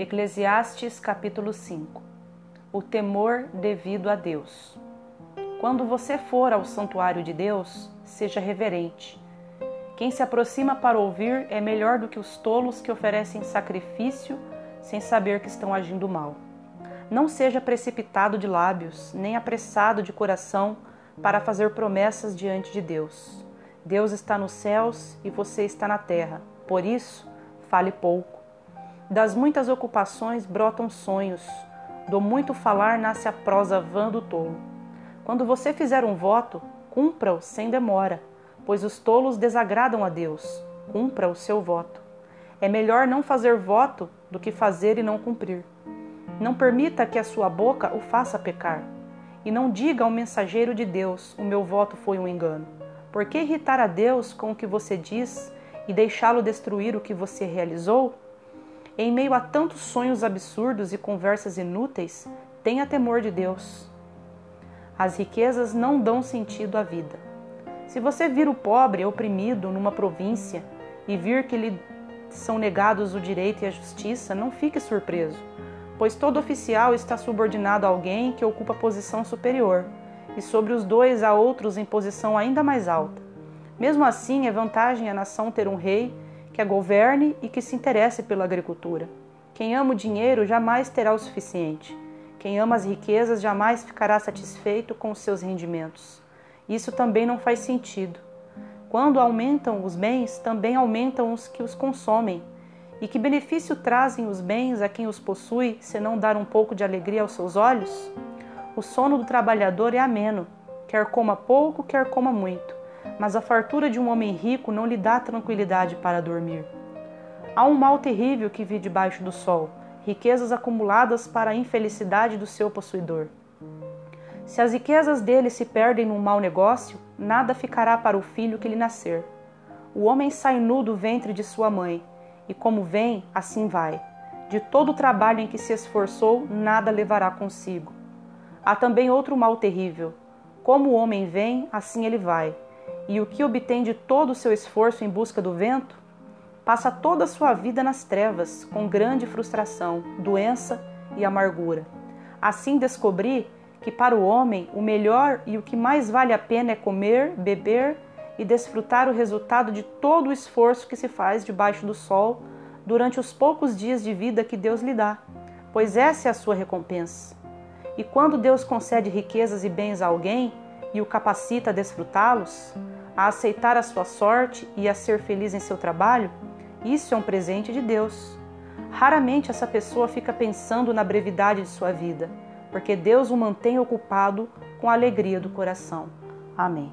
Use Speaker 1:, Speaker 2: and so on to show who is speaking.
Speaker 1: Eclesiastes capítulo 5 O temor devido a Deus. Quando você for ao santuário de Deus, seja reverente. Quem se aproxima para ouvir é melhor do que os tolos que oferecem sacrifício sem saber que estão agindo mal. Não seja precipitado de lábios, nem apressado de coração para fazer promessas diante de Deus. Deus está nos céus e você está na terra, por isso, fale pouco das muitas ocupações brotam sonhos, do muito falar nasce a prosa vã do tolo. Quando você fizer um voto, cumpra-o sem demora, pois os tolos desagradam a Deus. Cumpra o seu voto. É melhor não fazer voto do que fazer e não cumprir. Não permita que a sua boca o faça pecar. E não diga ao mensageiro de Deus: O meu voto foi um engano. Por que irritar a Deus com o que você diz e deixá-lo destruir o que você realizou? Em meio a tantos sonhos absurdos e conversas inúteis, tenha temor de Deus. As riquezas não dão sentido à vida. Se você vir o pobre oprimido numa província e vir que lhe são negados o direito e a justiça, não fique surpreso, pois todo oficial está subordinado a alguém que ocupa posição superior, e sobre os dois há outros em posição ainda mais alta. Mesmo assim, é vantagem a nação ter um rei que a governe e que se interesse pela agricultura. Quem ama o dinheiro jamais terá o suficiente. Quem ama as riquezas jamais ficará satisfeito com os seus rendimentos. Isso também não faz sentido. Quando aumentam os bens, também aumentam os que os consomem. E que benefício trazem os bens a quem os possui, se não dar um pouco de alegria aos seus olhos? O sono do trabalhador é ameno, quer coma pouco, quer coma muito mas a fartura de um homem rico não lhe dá tranquilidade para dormir. Há um mal terrível que vi debaixo do sol, riquezas acumuladas para a infelicidade do seu possuidor. Se as riquezas dele se perdem num mau negócio, nada ficará para o filho que lhe nascer. O homem sai nu do ventre de sua mãe, e como vem, assim vai. De todo o trabalho em que se esforçou, nada levará consigo. Há também outro mal terrível. Como o homem vem, assim ele vai e o que obtém de todo o seu esforço em busca do vento, passa toda a sua vida nas trevas, com grande frustração, doença e amargura. Assim descobri que para o homem o melhor e o que mais vale a pena é comer, beber e desfrutar o resultado de todo o esforço que se faz debaixo do sol durante os poucos dias de vida que Deus lhe dá, pois essa é a sua recompensa. E quando Deus concede riquezas e bens a alguém, e o capacita a desfrutá-los, a aceitar a sua sorte e a ser feliz em seu trabalho, isso é um presente de Deus. Raramente essa pessoa fica pensando na brevidade de sua vida, porque Deus o mantém ocupado com a alegria do coração. Amém.